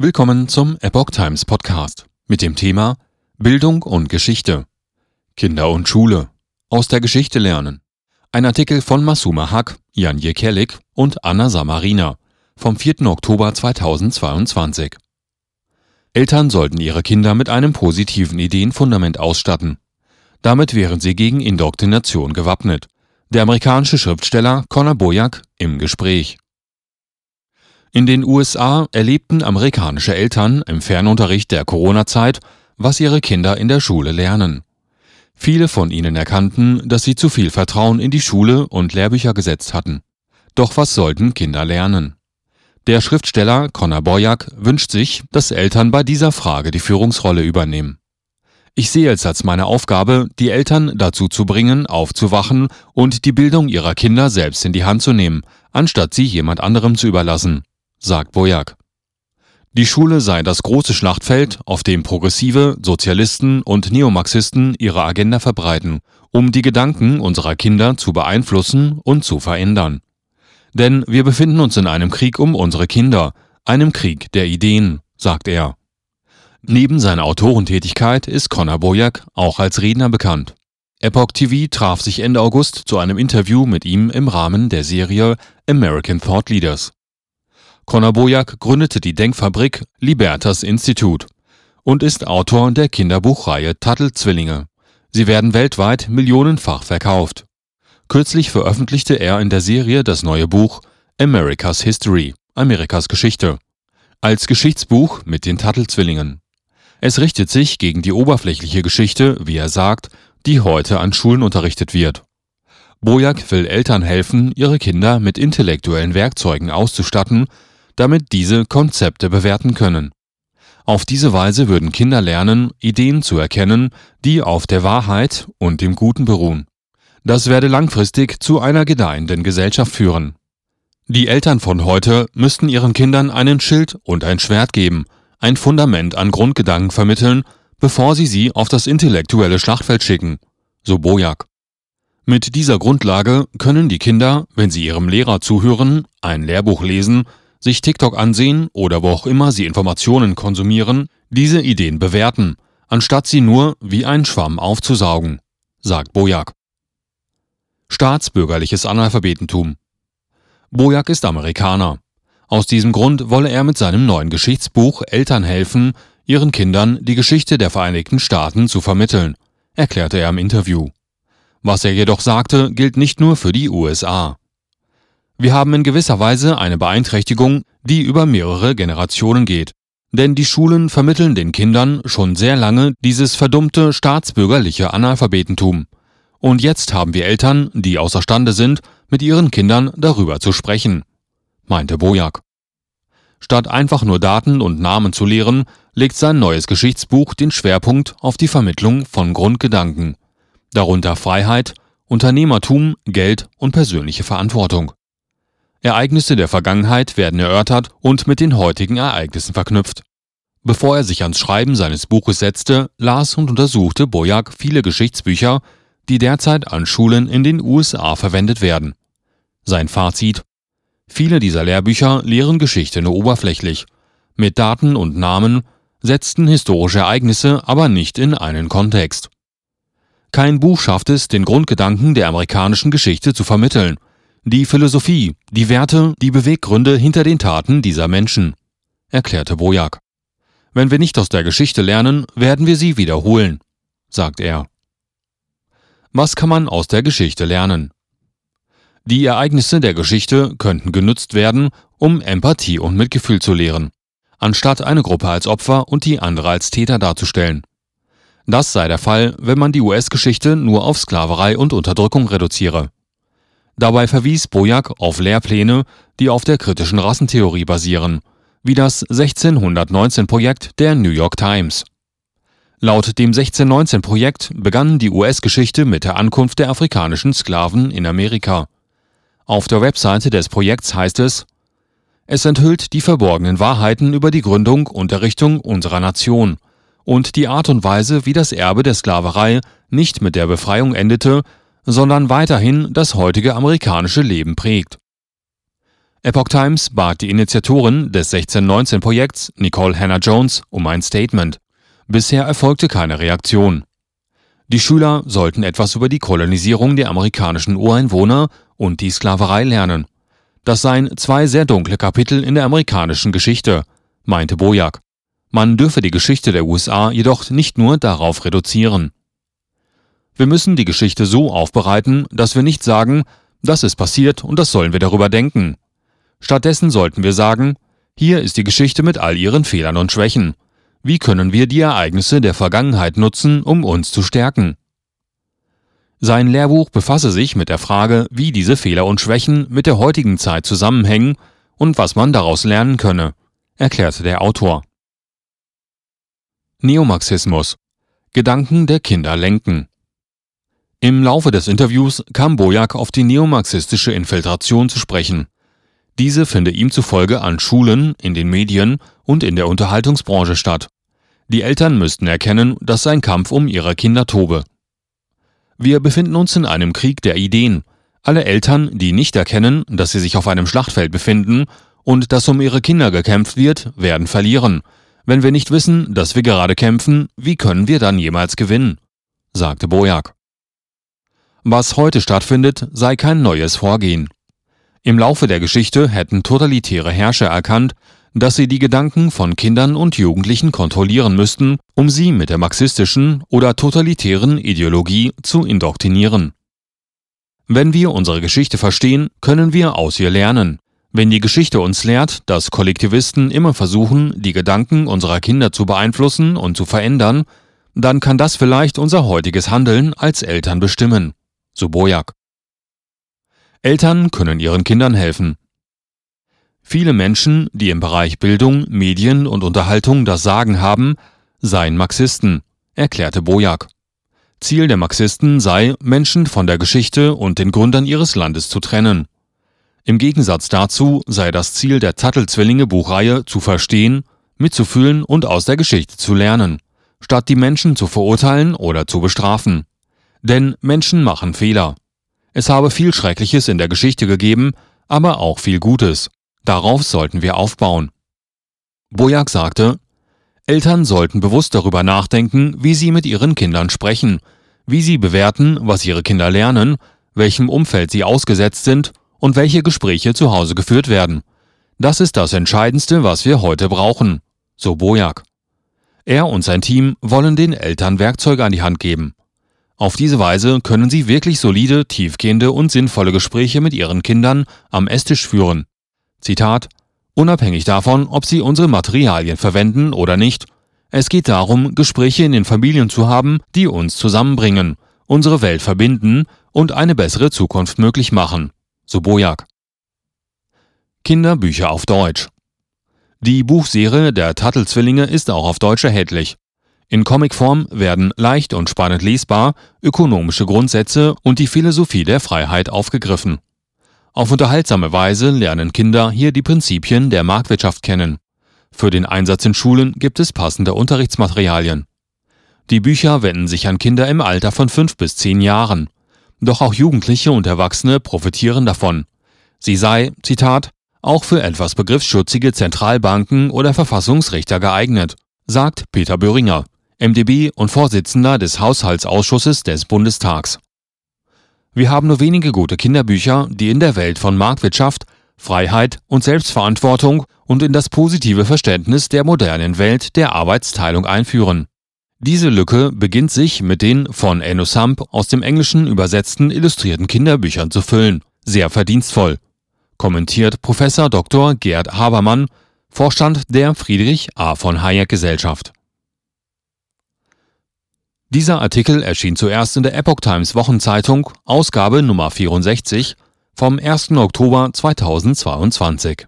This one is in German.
Willkommen zum Epoch Times Podcast mit dem Thema Bildung und Geschichte. Kinder und Schule. Aus der Geschichte lernen. Ein Artikel von Masuma Hack, Jan Jekelik und Anna Samarina vom 4. Oktober 2022. Eltern sollten ihre Kinder mit einem positiven Ideenfundament ausstatten. Damit wären sie gegen Indoktrination gewappnet. Der amerikanische Schriftsteller Conor Boyack im Gespräch. In den USA erlebten amerikanische Eltern im Fernunterricht der Corona-Zeit, was ihre Kinder in der Schule lernen. Viele von ihnen erkannten, dass sie zu viel Vertrauen in die Schule und Lehrbücher gesetzt hatten. Doch was sollten Kinder lernen? Der Schriftsteller Conor Boyack wünscht sich, dass Eltern bei dieser Frage die Führungsrolle übernehmen. Ich sehe es als meine Aufgabe, die Eltern dazu zu bringen, aufzuwachen und die Bildung ihrer Kinder selbst in die Hand zu nehmen, anstatt sie jemand anderem zu überlassen, sagt Boyack. Die Schule sei das große Schlachtfeld, auf dem Progressive, Sozialisten und Neomarxisten ihre Agenda verbreiten, um die Gedanken unserer Kinder zu beeinflussen und zu verändern. Denn wir befinden uns in einem Krieg um unsere Kinder, einem Krieg der Ideen, sagt er. Neben seiner Autorentätigkeit ist Conor Boyack auch als Redner bekannt. Epoch TV traf sich Ende August zu einem Interview mit ihm im Rahmen der Serie American Thought Leaders. Conor Boyack gründete die Denkfabrik Libertas Institute und ist Autor der Kinderbuchreihe Tuttle-Zwillinge. Sie werden weltweit millionenfach verkauft. Kürzlich veröffentlichte er in der Serie das neue Buch America's History, Amerikas Geschichte, als Geschichtsbuch mit den Tuttle-Zwillingen. Es richtet sich gegen die oberflächliche Geschichte, wie er sagt, die heute an Schulen unterrichtet wird. Boyack will Eltern helfen, ihre Kinder mit intellektuellen Werkzeugen auszustatten, damit diese Konzepte bewerten können. Auf diese Weise würden Kinder lernen, Ideen zu erkennen, die auf der Wahrheit und dem Guten beruhen. Das werde langfristig zu einer gedeihenden Gesellschaft führen. Die Eltern von heute müssten ihren Kindern einen Schild und ein Schwert geben, ein Fundament an Grundgedanken vermitteln, bevor sie sie auf das intellektuelle Schlachtfeld schicken, so Bojack. Mit dieser Grundlage können die Kinder, wenn sie ihrem Lehrer zuhören, ein Lehrbuch lesen, sich TikTok ansehen oder wo auch immer sie Informationen konsumieren, diese Ideen bewerten, anstatt sie nur wie ein Schwamm aufzusaugen, sagt Bojack. Staatsbürgerliches Analphabetentum. Bojack ist Amerikaner. Aus diesem Grund wolle er mit seinem neuen Geschichtsbuch Eltern helfen, ihren Kindern die Geschichte der Vereinigten Staaten zu vermitteln, erklärte er im Interview. Was er jedoch sagte, gilt nicht nur für die USA. Wir haben in gewisser Weise eine Beeinträchtigung, die über mehrere Generationen geht. Denn die Schulen vermitteln den Kindern schon sehr lange dieses verdummte staatsbürgerliche Analphabetentum. Und jetzt haben wir Eltern, die außerstande sind, mit ihren Kindern darüber zu sprechen, meinte Bojack. Statt einfach nur Daten und Namen zu lehren, legt sein neues Geschichtsbuch den Schwerpunkt auf die Vermittlung von Grundgedanken, darunter Freiheit, Unternehmertum, Geld und persönliche Verantwortung. Ereignisse der Vergangenheit werden erörtert und mit den heutigen Ereignissen verknüpft. Bevor er sich ans Schreiben seines Buches setzte, las und untersuchte Boyack viele Geschichtsbücher, die derzeit an Schulen in den USA verwendet werden. Sein Fazit Viele dieser Lehrbücher lehren Geschichte nur oberflächlich, mit Daten und Namen, setzten historische Ereignisse aber nicht in einen Kontext. Kein Buch schafft es, den Grundgedanken der amerikanischen Geschichte zu vermitteln, die Philosophie, die Werte, die Beweggründe hinter den Taten dieser Menschen, erklärte Bojack. Wenn wir nicht aus der Geschichte lernen, werden wir sie wiederholen, sagt er. Was kann man aus der Geschichte lernen? Die Ereignisse der Geschichte könnten genutzt werden, um Empathie und Mitgefühl zu lehren, anstatt eine Gruppe als Opfer und die andere als Täter darzustellen. Das sei der Fall, wenn man die US-Geschichte nur auf Sklaverei und Unterdrückung reduziere. Dabei verwies Boyack auf Lehrpläne, die auf der kritischen Rassentheorie basieren, wie das 1619-Projekt der New York Times. Laut dem 1619-Projekt begann die US-Geschichte mit der Ankunft der afrikanischen Sklaven in Amerika. Auf der Webseite des Projekts heißt es, es enthüllt die verborgenen Wahrheiten über die Gründung und Errichtung unserer Nation und die Art und Weise, wie das Erbe der Sklaverei nicht mit der Befreiung endete, sondern weiterhin das heutige amerikanische Leben prägt. Epoch Times bat die Initiatorin des 1619-Projekts, Nicole Hannah Jones, um ein Statement. Bisher erfolgte keine Reaktion. Die Schüler sollten etwas über die Kolonisierung der amerikanischen Ureinwohner und die Sklaverei lernen. Das seien zwei sehr dunkle Kapitel in der amerikanischen Geschichte, meinte Bojak. Man dürfe die Geschichte der USA jedoch nicht nur darauf reduzieren. Wir müssen die Geschichte so aufbereiten, dass wir nicht sagen, das ist passiert und das sollen wir darüber denken. Stattdessen sollten wir sagen, hier ist die Geschichte mit all ihren Fehlern und Schwächen. Wie können wir die Ereignisse der Vergangenheit nutzen, um uns zu stärken? Sein Lehrbuch befasse sich mit der Frage, wie diese Fehler und Schwächen mit der heutigen Zeit zusammenhängen und was man daraus lernen könne, erklärte der Autor. Neomarxismus Gedanken der Kinder lenken Im Laufe des Interviews kam Bojak auf die neomarxistische Infiltration zu sprechen. Diese finde ihm zufolge an Schulen, in den Medien und in der Unterhaltungsbranche statt. Die Eltern müssten erkennen, dass sein Kampf um ihre Kinder tobe. Wir befinden uns in einem Krieg der Ideen. Alle Eltern, die nicht erkennen, dass sie sich auf einem Schlachtfeld befinden und dass um ihre Kinder gekämpft wird, werden verlieren, wenn wir nicht wissen, dass wir gerade kämpfen, wie können wir dann jemals gewinnen? sagte Bojak. Was heute stattfindet, sei kein neues Vorgehen. Im Laufe der Geschichte hätten totalitäre Herrscher erkannt, dass sie die Gedanken von Kindern und Jugendlichen kontrollieren müssten, um sie mit der marxistischen oder totalitären Ideologie zu indoktrinieren. Wenn wir unsere Geschichte verstehen, können wir aus ihr lernen, wenn die Geschichte uns lehrt, dass Kollektivisten immer versuchen, die Gedanken unserer Kinder zu beeinflussen und zu verändern, dann kann das vielleicht unser heutiges Handeln als Eltern bestimmen. So Bojak. Eltern können ihren Kindern helfen. Viele Menschen, die im Bereich Bildung, Medien und Unterhaltung das Sagen haben, seien Marxisten, erklärte Bojak. Ziel der Marxisten sei, Menschen von der Geschichte und den Gründern ihres Landes zu trennen. Im Gegensatz dazu sei das Ziel der Tattelzwillinge Buchreihe zu verstehen, mitzufühlen und aus der Geschichte zu lernen, statt die Menschen zu verurteilen oder zu bestrafen. Denn Menschen machen Fehler. Es habe viel Schreckliches in der Geschichte gegeben, aber auch viel Gutes. Darauf sollten wir aufbauen. Bojak sagte, Eltern sollten bewusst darüber nachdenken, wie sie mit ihren Kindern sprechen, wie sie bewerten, was ihre Kinder lernen, welchem Umfeld sie ausgesetzt sind und welche Gespräche zu Hause geführt werden. Das ist das Entscheidendste, was wir heute brauchen, so Bojak. Er und sein Team wollen den Eltern Werkzeuge an die Hand geben. Auf diese Weise können sie wirklich solide, tiefgehende und sinnvolle Gespräche mit ihren Kindern am Esstisch führen. Zitat Unabhängig davon, ob sie unsere Materialien verwenden oder nicht, es geht darum, Gespräche in den Familien zu haben, die uns zusammenbringen, unsere Welt verbinden und eine bessere Zukunft möglich machen so Bojak. Kinderbücher auf Deutsch. Die Buchserie der Tattelzwillinge ist auch auf Deutsch erhältlich. In Comicform werden leicht und spannend lesbar ökonomische Grundsätze und die Philosophie der Freiheit aufgegriffen. Auf unterhaltsame Weise lernen Kinder hier die Prinzipien der Marktwirtschaft kennen. Für den Einsatz in Schulen gibt es passende Unterrichtsmaterialien. Die Bücher wenden sich an Kinder im Alter von fünf bis zehn Jahren. Doch auch Jugendliche und Erwachsene profitieren davon. Sie sei, Zitat, auch für etwas begriffsschutzige Zentralbanken oder Verfassungsrichter geeignet, sagt Peter Böhringer, MdB und Vorsitzender des Haushaltsausschusses des Bundestags. Wir haben nur wenige gute Kinderbücher, die in der Welt von Marktwirtschaft, Freiheit und Selbstverantwortung und in das positive Verständnis der modernen Welt der Arbeitsteilung einführen. Diese Lücke beginnt sich mit den von Enno Samp aus dem Englischen übersetzten illustrierten Kinderbüchern zu füllen. Sehr verdienstvoll. Kommentiert Professor Dr. Gerd Habermann, Vorstand der Friedrich A. von Hayek Gesellschaft. Dieser Artikel erschien zuerst in der Epoch Times Wochenzeitung, Ausgabe Nummer 64 vom 1. Oktober 2022.